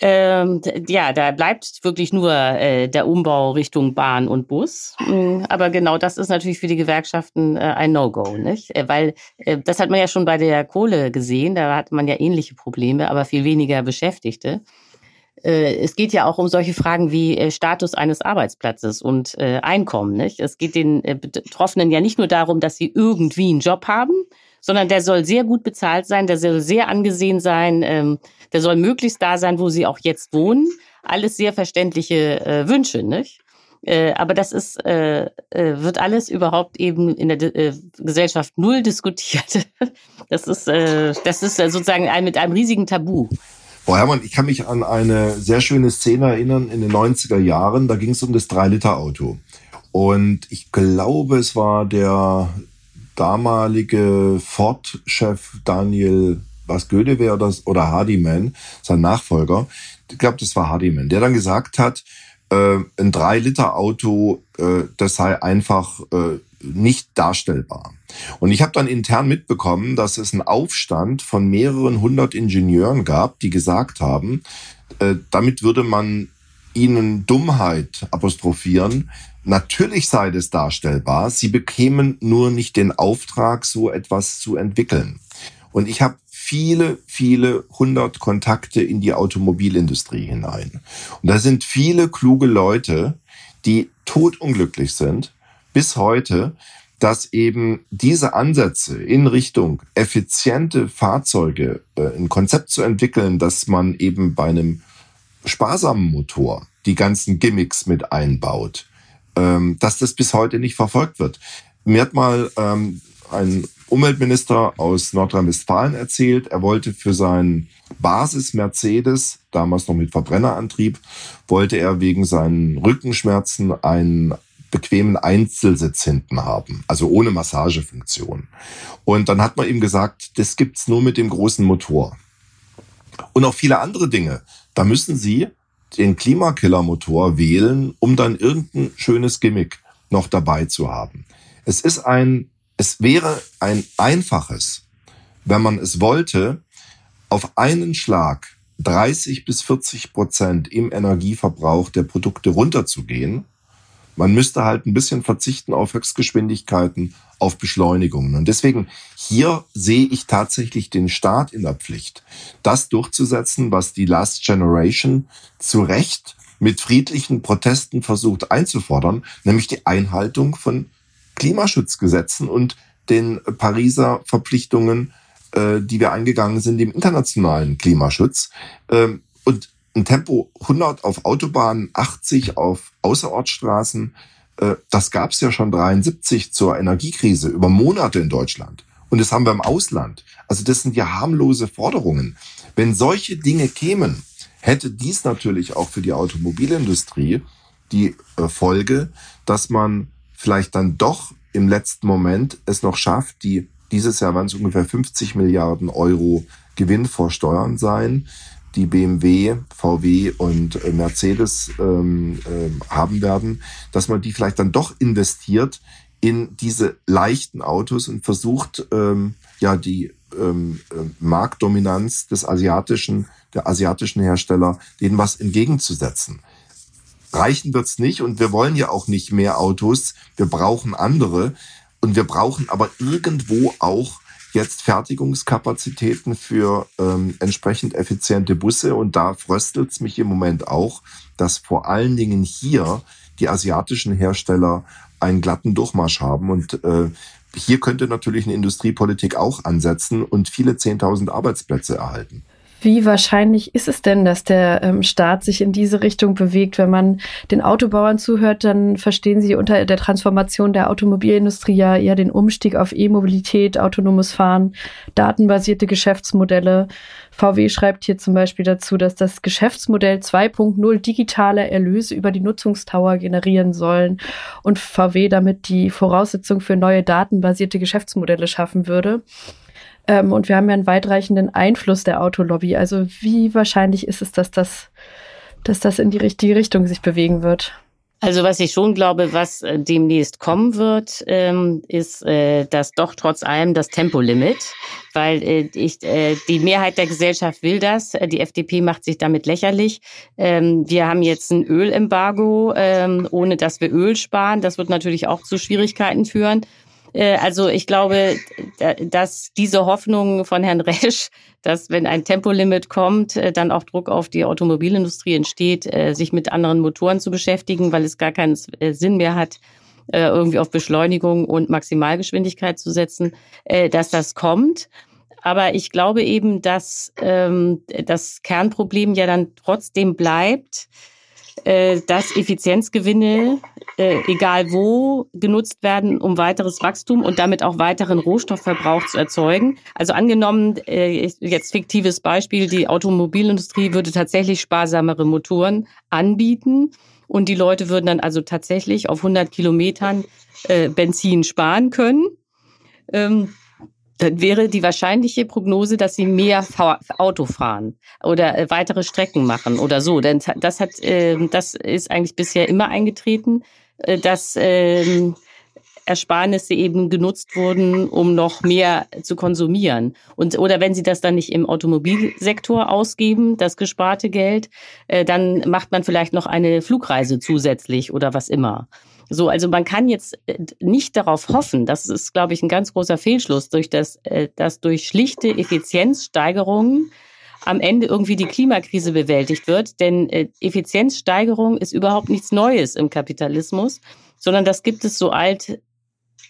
Ähm, ja, da bleibt wirklich nur äh, der Umbau Richtung Bahn und Bus. Mm, aber genau das ist natürlich für die Gewerkschaften äh, ein No-Go, nicht? Äh, weil äh, das hat man ja schon bei der Kohle gesehen, da hat man ja ähnliche Probleme, aber viel weniger Beschäftigte. Äh, es geht ja auch um solche Fragen wie äh, Status eines Arbeitsplatzes und äh, Einkommen. Nicht? Es geht den Betroffenen ja nicht nur darum, dass sie irgendwie einen Job haben, sondern der soll sehr gut bezahlt sein, der soll sehr angesehen sein, ähm, der soll möglichst da sein, wo sie auch jetzt wohnen. Alles sehr verständliche Wünsche, nicht? aber das ist, wird alles überhaupt eben in der Gesellschaft null diskutiert. Das ist, das ist sozusagen mit einem riesigen Tabu. Frau Herrmann, ich kann mich an eine sehr schöne Szene erinnern in den 90er Jahren. Da ging es um das 3-Liter-Auto. Und ich glaube, es war der damalige Ford-Chef Daniel, was Goethe wäre das, oder Hardiman, sein Nachfolger. Ich glaube, das war Hardiman, der dann gesagt hat, äh, ein 3-Liter-Auto, äh, das sei einfach äh, nicht darstellbar. Und ich habe dann intern mitbekommen, dass es einen Aufstand von mehreren hundert Ingenieuren gab, die gesagt haben, äh, damit würde man ihnen Dummheit apostrophieren. Natürlich sei das darstellbar, sie bekämen nur nicht den Auftrag, so etwas zu entwickeln. Und ich habe viele, viele hundert Kontakte in die Automobilindustrie hinein. Und da sind viele kluge Leute, die totunglücklich sind, bis heute, dass eben diese Ansätze in Richtung effiziente Fahrzeuge, äh, ein Konzept zu entwickeln, dass man eben bei einem sparsamen Motor die ganzen Gimmicks mit einbaut, ähm, dass das bis heute nicht verfolgt wird. Mir hat mal ähm, ein Umweltminister aus Nordrhein-Westfalen erzählt, er wollte für seinen Basis Mercedes, damals noch mit Verbrennerantrieb, wollte er wegen seinen Rückenschmerzen einen bequemen Einzelsitz hinten haben, also ohne Massagefunktion. Und dann hat man ihm gesagt, das gibt's nur mit dem großen Motor. Und auch viele andere Dinge. Da müssen Sie den Klimakiller-Motor wählen, um dann irgendein schönes Gimmick noch dabei zu haben. Es ist ein es wäre ein einfaches, wenn man es wollte, auf einen Schlag 30 bis 40 Prozent im Energieverbrauch der Produkte runterzugehen. Man müsste halt ein bisschen verzichten auf Höchstgeschwindigkeiten, auf Beschleunigungen. Und deswegen hier sehe ich tatsächlich den Staat in der Pflicht, das durchzusetzen, was die Last Generation zu Recht mit friedlichen Protesten versucht einzufordern, nämlich die Einhaltung von Klimaschutzgesetzen und den Pariser Verpflichtungen, äh, die wir eingegangen sind im internationalen Klimaschutz. Ähm, und ein Tempo 100 auf Autobahnen, 80 auf Außerortstraßen, äh, das gab es ja schon 73 zur Energiekrise über Monate in Deutschland. Und das haben wir im Ausland. Also das sind ja harmlose Forderungen. Wenn solche Dinge kämen, hätte dies natürlich auch für die Automobilindustrie die äh, Folge, dass man vielleicht dann doch im letzten Moment es noch schafft, die dieses Jahr waren es ungefähr 50 Milliarden Euro Gewinn vor Steuern sein, die BMW, VW und äh, Mercedes ähm, äh, haben werden, dass man die vielleicht dann doch investiert in diese leichten Autos und versucht, ähm, ja, die ähm, äh, Marktdominanz des asiatischen, der asiatischen Hersteller, denen was entgegenzusetzen reichen wird's nicht und wir wollen ja auch nicht mehr Autos. Wir brauchen andere und wir brauchen aber irgendwo auch jetzt Fertigungskapazitäten für ähm, entsprechend effiziente Busse und da fröstelt's mich im Moment auch, dass vor allen Dingen hier die asiatischen Hersteller einen glatten Durchmarsch haben und äh, hier könnte natürlich eine Industriepolitik auch ansetzen und viele 10.000 Arbeitsplätze erhalten. Wie wahrscheinlich ist es denn, dass der ähm, Staat sich in diese Richtung bewegt? Wenn man den Autobauern zuhört, dann verstehen sie unter der Transformation der Automobilindustrie ja eher den Umstieg auf E-Mobilität, autonomes Fahren, datenbasierte Geschäftsmodelle. VW schreibt hier zum Beispiel dazu, dass das Geschäftsmodell 2.0 digitale Erlöse über die Nutzungstower generieren sollen und VW damit die Voraussetzung für neue datenbasierte Geschäftsmodelle schaffen würde. Ähm, und wir haben ja einen weitreichenden Einfluss der Autolobby. Also wie wahrscheinlich ist es, dass das, dass das in die richtige Richtung sich bewegen wird? Also was ich schon glaube, was äh, demnächst kommen wird, ähm, ist äh, dass doch trotz allem das Tempolimit, weil äh, ich, äh, die Mehrheit der Gesellschaft will das. Äh, die FDP macht sich damit lächerlich. Ähm, wir haben jetzt ein Ölembargo, ähm, ohne dass wir Öl sparen. Das wird natürlich auch zu Schwierigkeiten führen. Äh, also ich glaube, dass diese Hoffnung von Herrn Resch, dass wenn ein Tempolimit kommt, äh, dann auch Druck auf die Automobilindustrie entsteht, äh, sich mit anderen Motoren zu beschäftigen, weil es gar keinen Sinn mehr hat, irgendwie auf Beschleunigung und Maximalgeschwindigkeit zu setzen, dass das kommt. Aber ich glaube eben, dass ähm, das Kernproblem ja dann trotzdem bleibt, äh, dass Effizienzgewinne, äh, egal wo, genutzt werden, um weiteres Wachstum und damit auch weiteren Rohstoffverbrauch zu erzeugen. Also angenommen, äh, jetzt fiktives Beispiel, die Automobilindustrie würde tatsächlich sparsamere Motoren anbieten und die Leute würden dann also tatsächlich auf 100 Kilometern äh, Benzin sparen können. Ähm, dann wäre die wahrscheinliche Prognose, dass sie mehr Auto fahren oder äh, weitere Strecken machen oder so. Denn das hat, äh, das ist eigentlich bisher immer eingetreten, äh, dass äh, Ersparnisse eben genutzt wurden, um noch mehr zu konsumieren. Und oder wenn sie das dann nicht im Automobilsektor ausgeben, das gesparte Geld, äh, dann macht man vielleicht noch eine Flugreise zusätzlich oder was immer. So, also man kann jetzt äh, nicht darauf hoffen, das ist, glaube ich, ein ganz großer Fehlschluss, durch das, äh, dass durch schlichte Effizienzsteigerungen am Ende irgendwie die Klimakrise bewältigt wird. Denn äh, Effizienzsteigerung ist überhaupt nichts Neues im Kapitalismus, sondern das gibt es so alt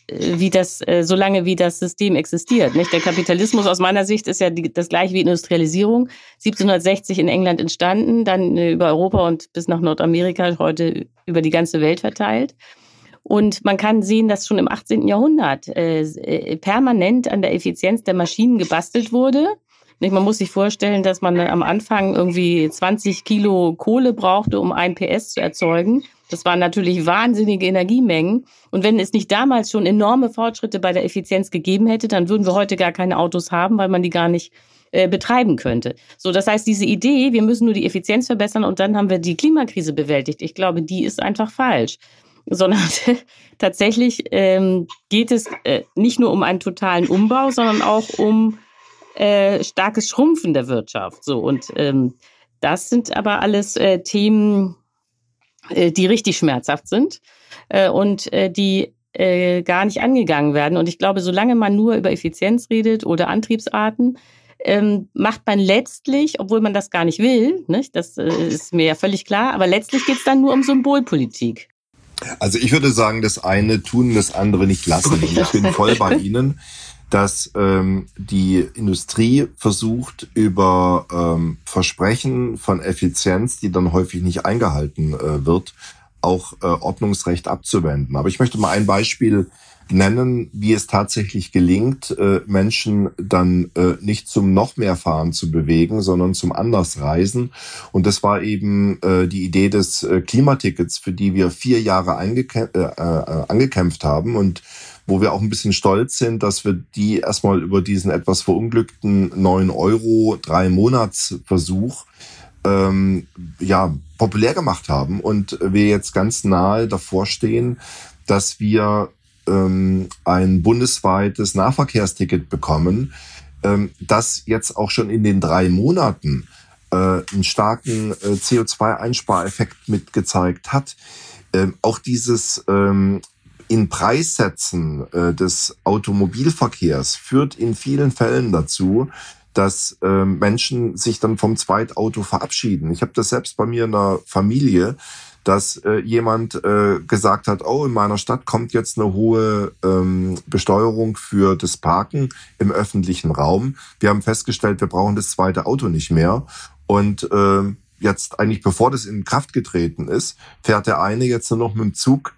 wie das, so lange wie das System existiert. Nicht? Der Kapitalismus aus meiner Sicht ist ja die, das gleiche wie Industrialisierung. 1760 in England entstanden, dann über Europa und bis nach Nordamerika, heute über die ganze Welt verteilt. Und man kann sehen, dass schon im 18. Jahrhundert äh, äh, permanent an der Effizienz der Maschinen gebastelt wurde. Man muss sich vorstellen, dass man am Anfang irgendwie 20 Kilo Kohle brauchte, um ein PS zu erzeugen. Das waren natürlich wahnsinnige Energiemengen. Und wenn es nicht damals schon enorme Fortschritte bei der Effizienz gegeben hätte, dann würden wir heute gar keine Autos haben, weil man die gar nicht äh, betreiben könnte. So, das heißt, diese Idee, wir müssen nur die Effizienz verbessern und dann haben wir die Klimakrise bewältigt. Ich glaube, die ist einfach falsch sondern tatsächlich ähm, geht es äh, nicht nur um einen totalen Umbau, sondern auch um äh, starkes Schrumpfen der Wirtschaft. So und ähm, das sind aber alles äh, Themen, die richtig schmerzhaft sind äh, und äh, die äh, gar nicht angegangen werden. Und ich glaube, solange man nur über Effizienz redet oder Antriebsarten, ähm, macht man letztlich, obwohl man das gar nicht will, nicht? das äh, ist mir ja völlig klar, aber letztlich geht es dann nur um Symbolpolitik. Also ich würde sagen, das eine tun, das andere nicht lassen. Und ich bin voll bei Ihnen dass ähm, die Industrie versucht, über ähm, Versprechen von Effizienz, die dann häufig nicht eingehalten äh, wird, auch äh, Ordnungsrecht abzuwenden. Aber ich möchte mal ein Beispiel nennen, wie es tatsächlich gelingt, äh, Menschen dann äh, nicht zum noch mehr Fahren zu bewegen, sondern zum Andersreisen. Und das war eben äh, die Idee des äh, Klimatickets, für die wir vier Jahre äh, äh, angekämpft haben und wo wir auch ein bisschen stolz sind, dass wir die erstmal über diesen etwas verunglückten 9 Euro drei Monatsversuch ähm, ja populär gemacht haben und wir jetzt ganz nahe davor stehen, dass wir ähm, ein bundesweites Nahverkehrsticket bekommen, ähm, das jetzt auch schon in den drei Monaten äh, einen starken äh, CO2-Einspareffekt mitgezeigt hat. Ähm, auch dieses ähm, in Preissätzen äh, des Automobilverkehrs führt in vielen Fällen dazu, dass äh, Menschen sich dann vom Zweitauto verabschieden. Ich habe das selbst bei mir in der Familie, dass äh, jemand äh, gesagt hat, oh, in meiner Stadt kommt jetzt eine hohe ähm, Besteuerung für das Parken im öffentlichen Raum. Wir haben festgestellt, wir brauchen das zweite Auto nicht mehr. Und äh, jetzt eigentlich, bevor das in Kraft getreten ist, fährt der eine jetzt nur noch mit dem Zug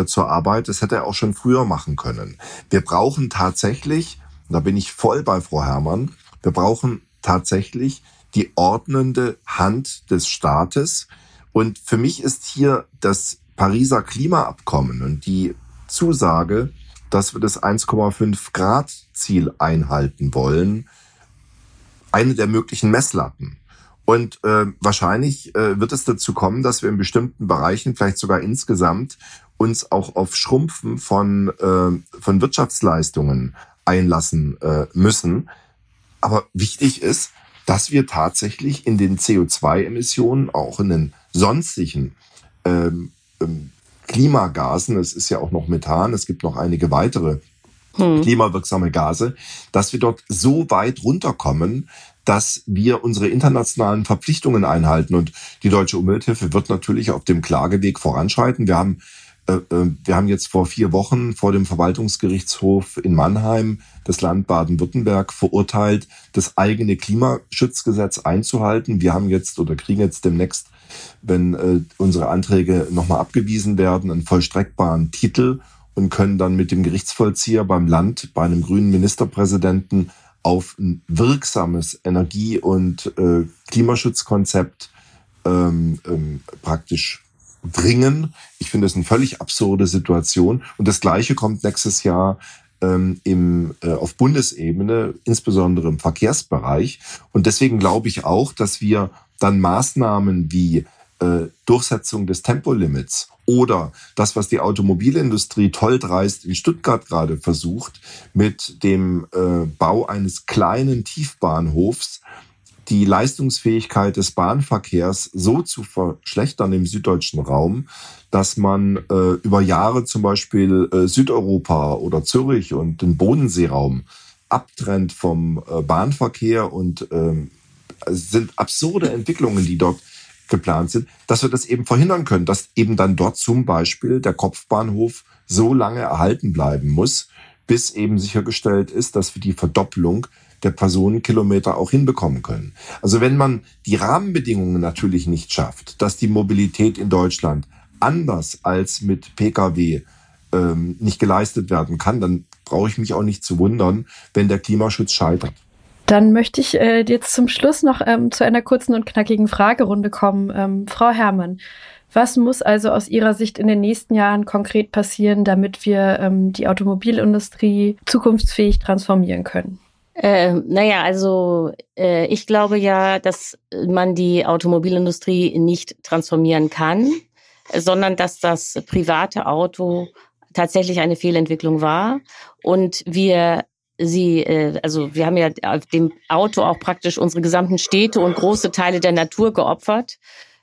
äh, zur Arbeit. Das hätte er auch schon früher machen können. Wir brauchen tatsächlich, da bin ich voll bei Frau Herrmann, wir brauchen tatsächlich die ordnende Hand des Staates. Und für mich ist hier das Pariser Klimaabkommen und die Zusage, dass wir das 1,5 Grad Ziel einhalten wollen, eine der möglichen Messlatten. Und äh, wahrscheinlich äh, wird es dazu kommen, dass wir in bestimmten Bereichen, vielleicht sogar insgesamt, uns auch auf Schrumpfen von, äh, von Wirtschaftsleistungen einlassen äh, müssen. Aber wichtig ist, dass wir tatsächlich in den CO2-Emissionen, auch in den sonstigen ähm, ähm, Klimagasen, es ist ja auch noch Methan, es gibt noch einige weitere hm. klimawirksame Gase, dass wir dort so weit runterkommen, dass wir unsere internationalen Verpflichtungen einhalten. Und die Deutsche Umwelthilfe wird natürlich auf dem Klageweg voranschreiten. Wir haben äh, äh, wir haben jetzt vor vier Wochen vor dem Verwaltungsgerichtshof in Mannheim das Land Baden-Württemberg verurteilt, das eigene Klimaschutzgesetz einzuhalten. Wir haben jetzt oder kriegen jetzt demnächst, wenn äh, unsere Anträge nochmal abgewiesen werden, einen vollstreckbaren Titel und können dann mit dem Gerichtsvollzieher beim Land, bei einem grünen Ministerpräsidenten auf ein wirksames Energie- und äh, Klimaschutzkonzept ähm, ähm, praktisch dringen. Ich finde das eine völlig absurde Situation. Und das Gleiche kommt nächstes Jahr ähm, im, äh, auf Bundesebene, insbesondere im Verkehrsbereich. Und deswegen glaube ich auch, dass wir dann Maßnahmen wie äh, Durchsetzung des Tempolimits oder das, was die Automobilindustrie toll dreist in Stuttgart gerade versucht, mit dem äh, Bau eines kleinen Tiefbahnhofs die Leistungsfähigkeit des Bahnverkehrs so zu verschlechtern im süddeutschen Raum, dass man äh, über Jahre zum Beispiel äh, Südeuropa oder Zürich und den Bodenseeraum abtrennt vom äh, Bahnverkehr und ähm, es sind absurde Entwicklungen, die dort geplant sind, dass wir das eben verhindern können, dass eben dann dort zum Beispiel der Kopfbahnhof so lange erhalten bleiben muss, bis eben sichergestellt ist, dass wir die Verdopplung der Personenkilometer auch hinbekommen können. Also wenn man die Rahmenbedingungen natürlich nicht schafft, dass die Mobilität in Deutschland anders als mit Pkw ähm, nicht geleistet werden kann, dann brauche ich mich auch nicht zu wundern, wenn der Klimaschutz scheitert. Dann möchte ich äh, jetzt zum Schluss noch ähm, zu einer kurzen und knackigen Fragerunde kommen. Ähm, Frau Herrmann, was muss also aus Ihrer Sicht in den nächsten Jahren konkret passieren, damit wir ähm, die Automobilindustrie zukunftsfähig transformieren können? Äh, naja, also äh, ich glaube ja, dass man die Automobilindustrie nicht transformieren kann, sondern dass das private Auto tatsächlich eine Fehlentwicklung war und wir sie, äh, also wir haben ja auf dem Auto auch praktisch unsere gesamten Städte und große Teile der Natur geopfert.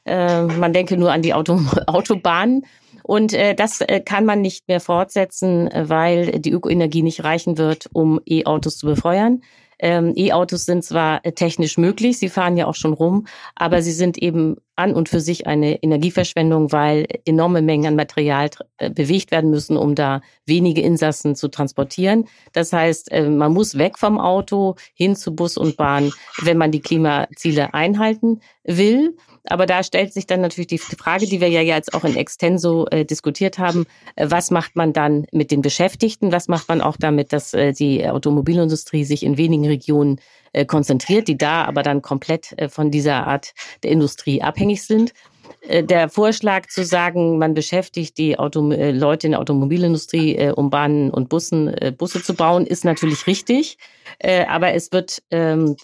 Äh, man denke nur an die Auto Autobahnen. Und äh, das äh, kann man nicht mehr fortsetzen, weil die Ökoenergie nicht reichen wird, um E-Autos zu befeuern. Ähm, E-Autos sind zwar äh, technisch möglich, sie fahren ja auch schon rum, aber sie sind eben an und für sich eine Energieverschwendung, weil enorme Mengen an Material äh, bewegt werden müssen, um da wenige Insassen zu transportieren. Das heißt, äh, man muss weg vom Auto hin zu Bus und Bahn, wenn man die Klimaziele einhalten will. Aber da stellt sich dann natürlich die Frage, die wir ja jetzt auch in Extenso äh, diskutiert haben, äh, was macht man dann mit den Beschäftigten? Was macht man auch damit, dass äh, die Automobilindustrie sich in wenigen Regionen äh, konzentriert, die da aber dann komplett äh, von dieser Art der Industrie abhängig sind? Äh, der Vorschlag zu sagen, man beschäftigt die Auto Leute in der Automobilindustrie, um Bahnen und Bussen, Busse zu bauen, ist natürlich richtig. Aber es wird ähm,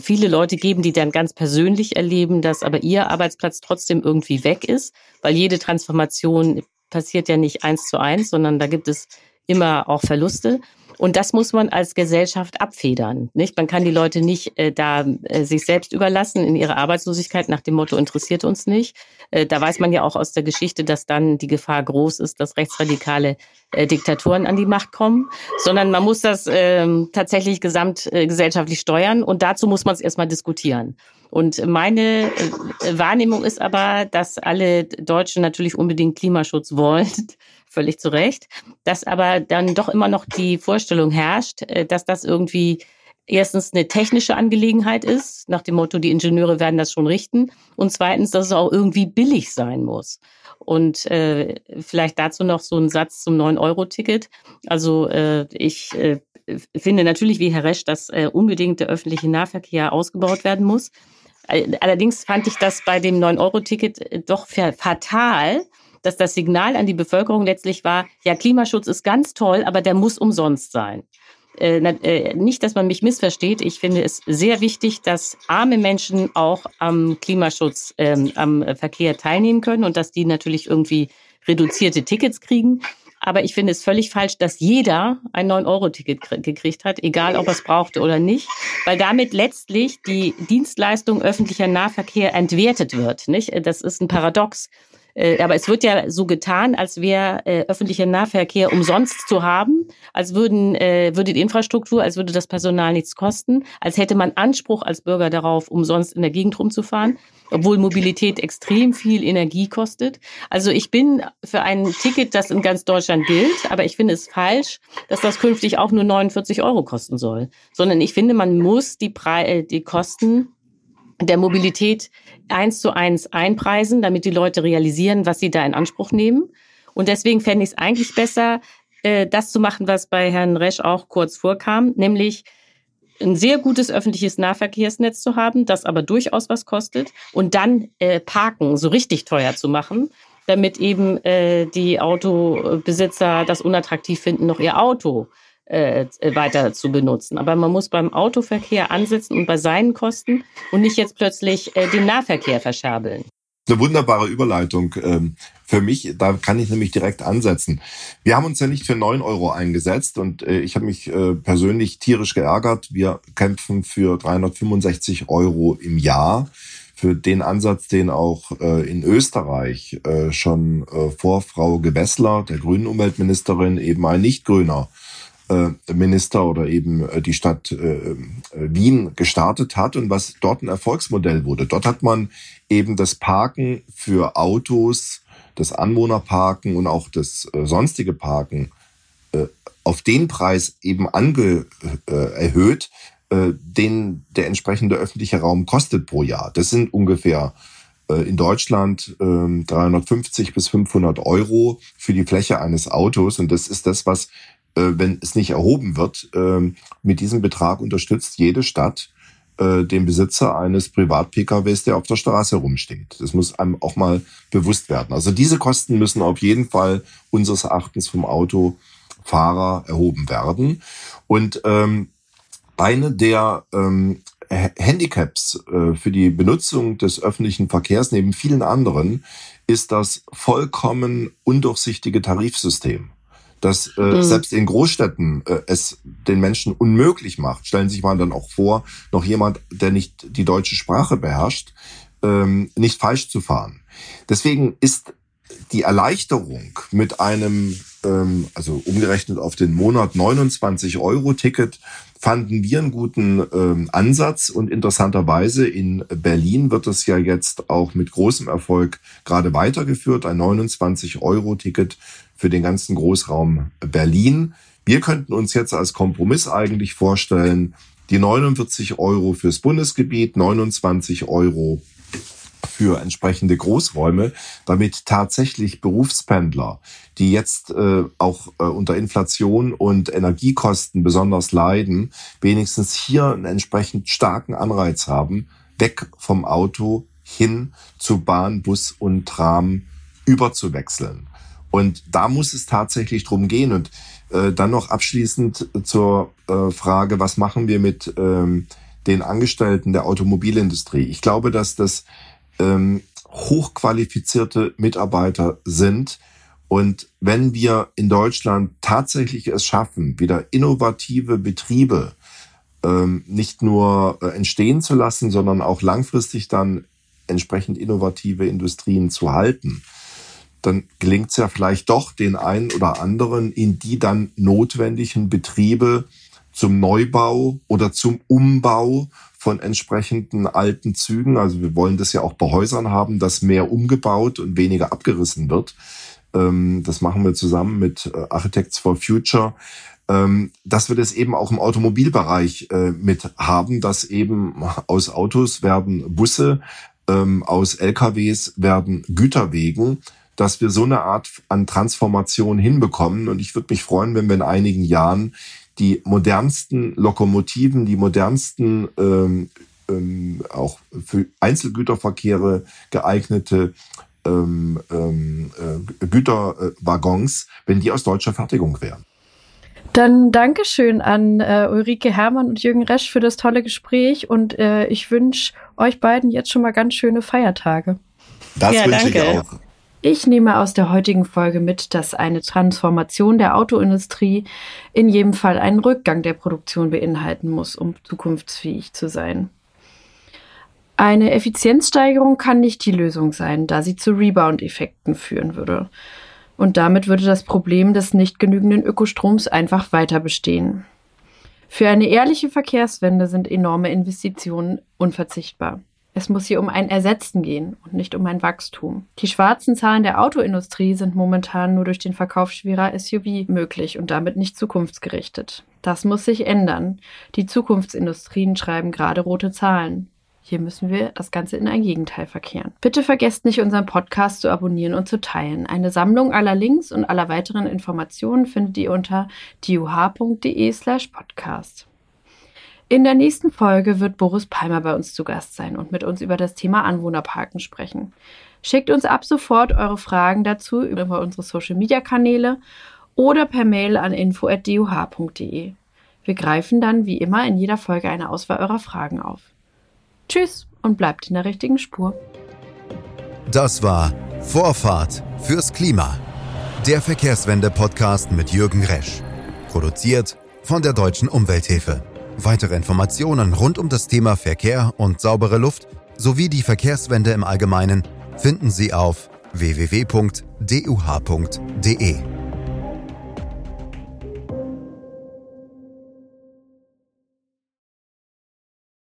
viele Leute geben, die dann ganz persönlich erleben, dass aber ihr Arbeitsplatz trotzdem irgendwie weg ist, weil jede Transformation passiert ja nicht eins zu eins, sondern da gibt es immer auch Verluste. Und das muss man als Gesellschaft abfedern. Nicht? Man kann die Leute nicht äh, da äh, sich selbst überlassen in ihrer Arbeitslosigkeit nach dem Motto interessiert uns nicht. Äh, da weiß man ja auch aus der Geschichte, dass dann die Gefahr groß ist, dass rechtsradikale äh, Diktatoren an die Macht kommen, sondern man muss das äh, tatsächlich gesamtgesellschaftlich äh, steuern und dazu muss man es erstmal diskutieren. Und meine äh, Wahrnehmung ist aber, dass alle Deutschen natürlich unbedingt Klimaschutz wollen völlig zu Recht, dass aber dann doch immer noch die Vorstellung herrscht, äh, dass das irgendwie erstens eine technische Angelegenheit ist, nach dem Motto, die Ingenieure werden das schon richten, und zweitens, dass es auch irgendwie billig sein muss. Und äh, vielleicht dazu noch so ein Satz zum 9-Euro-Ticket. Also äh, ich äh, finde natürlich wie Herr Resch, dass äh, unbedingt der öffentliche Nahverkehr ausgebaut werden muss. Allerdings fand ich das bei dem 9-Euro-Ticket äh, doch fatal, dass das Signal an die Bevölkerung letztlich war, ja, Klimaschutz ist ganz toll, aber der muss umsonst sein. Äh, äh, nicht, dass man mich missversteht. Ich finde es sehr wichtig, dass arme Menschen auch am Klimaschutz, ähm, am Verkehr teilnehmen können und dass die natürlich irgendwie reduzierte Tickets kriegen. Aber ich finde es völlig falsch, dass jeder ein 9-Euro-Ticket gekriegt hat, egal ob er es brauchte oder nicht, weil damit letztlich die Dienstleistung öffentlicher Nahverkehr entwertet wird. Nicht? Das ist ein Paradox. Äh, aber es wird ja so getan, als wäre äh, öffentlicher Nahverkehr umsonst zu haben, als würden, äh, würde die Infrastruktur, als würde das Personal nichts kosten, als hätte man Anspruch als Bürger darauf, umsonst in der Gegend rumzufahren, obwohl Mobilität extrem viel Energie kostet. Also ich bin für ein Ticket, das in ganz Deutschland gilt, aber ich finde es falsch, dass das künftig auch nur 49 Euro kosten soll, sondern ich finde, man muss die, Pre äh, die Kosten der Mobilität eins zu eins einpreisen, damit die Leute realisieren, was sie da in Anspruch nehmen. Und deswegen fände ich es eigentlich besser, äh, das zu machen, was bei Herrn Resch auch kurz vorkam, nämlich ein sehr gutes öffentliches Nahverkehrsnetz zu haben, das aber durchaus was kostet und dann äh, Parken so richtig teuer zu machen, damit eben äh, die Autobesitzer das unattraktiv finden, noch ihr Auto äh, weiter zu benutzen. Aber man muss beim Autoverkehr ansetzen und bei seinen Kosten und nicht jetzt plötzlich äh, den Nahverkehr verscherbeln. Eine wunderbare Überleitung ähm, für mich. Da kann ich nämlich direkt ansetzen. Wir haben uns ja nicht für neun Euro eingesetzt und äh, ich habe mich äh, persönlich tierisch geärgert. Wir kämpfen für 365 Euro im Jahr für den Ansatz, den auch äh, in Österreich äh, schon äh, vor Frau Gewessler, der grünen Umweltministerin, eben ein Nicht-Grüner äh, Minister oder eben äh, die Stadt äh, Wien gestartet hat und was dort ein Erfolgsmodell wurde. Dort hat man eben das Parken für Autos, das Anwohnerparken und auch das sonstige Parken auf den Preis eben ange, erhöht, den der entsprechende öffentliche Raum kostet pro Jahr. Das sind ungefähr äh, in Deutschland äh, 350 bis 500 Euro für die Fläche eines Autos. Und das ist das, was, äh, wenn es nicht erhoben wird, äh, mit diesem Betrag unterstützt jede Stadt äh, den Besitzer eines Privat-PKWs, der auf der Straße rumsteht. Das muss einem auch mal bewusst werden. Also diese Kosten müssen auf jeden Fall unseres Erachtens vom Autofahrer erhoben werden. Und ähm, eine der ähm, Handicaps äh, für die Benutzung des öffentlichen Verkehrs neben vielen anderen ist das vollkommen undurchsichtige Tarifsystem, das äh, mhm. selbst in Großstädten äh, es den Menschen unmöglich macht. Stellen Sie sich mal dann auch vor, noch jemand, der nicht die deutsche Sprache beherrscht, ähm, nicht falsch zu fahren. Deswegen ist die Erleichterung mit einem, ähm, also umgerechnet auf den Monat 29 Euro Ticket fanden wir einen guten ähm, Ansatz und interessanterweise in Berlin wird es ja jetzt auch mit großem Erfolg gerade weitergeführt, ein 29-Euro-Ticket für den ganzen Großraum Berlin. Wir könnten uns jetzt als Kompromiss eigentlich vorstellen, die 49 Euro fürs Bundesgebiet, 29 Euro für entsprechende Großräume, damit tatsächlich Berufspendler, die jetzt äh, auch äh, unter Inflation und Energiekosten besonders leiden, wenigstens hier einen entsprechend starken Anreiz haben, weg vom Auto hin zu Bahn, Bus und Tram überzuwechseln. Und da muss es tatsächlich drum gehen. Und äh, dann noch abschließend zur äh, Frage, was machen wir mit ähm, den Angestellten der Automobilindustrie? Ich glaube, dass das ähm, hochqualifizierte Mitarbeiter sind. Und wenn wir in Deutschland tatsächlich es schaffen, wieder innovative Betriebe ähm, nicht nur äh, entstehen zu lassen, sondern auch langfristig dann entsprechend innovative Industrien zu halten, dann gelingt es ja vielleicht doch den einen oder anderen in die dann notwendigen Betriebe zum Neubau oder zum Umbau von entsprechenden alten Zügen. Also wir wollen das ja auch bei Häusern haben, dass mehr umgebaut und weniger abgerissen wird. Ähm, das machen wir zusammen mit äh, Architects for Future ähm, dass wir das eben auch im Automobilbereich äh, mit haben, dass eben aus Autos werden Busse, ähm, aus LKWs werden Güterwegen, dass wir so eine Art an Transformation hinbekommen. Und ich würde mich freuen, wenn wir in einigen Jahren die modernsten Lokomotiven, die modernsten ähm, ähm, auch für Einzelgüterverkehre geeignete ähm, ähm, äh, Güterwaggons, wenn die aus deutscher Fertigung wären. Dann Dankeschön an äh, Ulrike Hermann und Jürgen Resch für das tolle Gespräch und äh, ich wünsche euch beiden jetzt schon mal ganz schöne Feiertage. Das ja, wünsche ich auch. Ich nehme aus der heutigen Folge mit, dass eine Transformation der Autoindustrie in jedem Fall einen Rückgang der Produktion beinhalten muss, um zukunftsfähig zu sein. Eine Effizienzsteigerung kann nicht die Lösung sein, da sie zu Rebound-Effekten führen würde. Und damit würde das Problem des nicht genügenden Ökostroms einfach weiter bestehen. Für eine ehrliche Verkehrswende sind enorme Investitionen unverzichtbar. Es muss hier um ein Ersetzen gehen und nicht um ein Wachstum. Die schwarzen Zahlen der Autoindustrie sind momentan nur durch den Verkauf schwerer SUV möglich und damit nicht zukunftsgerichtet. Das muss sich ändern. Die Zukunftsindustrien schreiben gerade rote Zahlen. Hier müssen wir das Ganze in ein Gegenteil verkehren. Bitte vergesst nicht, unseren Podcast zu abonnieren und zu teilen. Eine Sammlung aller Links und aller weiteren Informationen findet ihr unter diuh.de slash podcast. In der nächsten Folge wird Boris Palmer bei uns zu Gast sein und mit uns über das Thema Anwohnerparken sprechen. Schickt uns ab sofort eure Fragen dazu über unsere Social Media Kanäle oder per Mail an info.duh.de. Wir greifen dann wie immer in jeder Folge eine Auswahl eurer Fragen auf. Tschüss und bleibt in der richtigen Spur. Das war Vorfahrt fürs Klima. Der Verkehrswende-Podcast mit Jürgen Resch. Produziert von der Deutschen Umwelthilfe. Weitere Informationen rund um das Thema Verkehr und saubere Luft sowie die Verkehrswende im Allgemeinen finden Sie auf www.duh.de.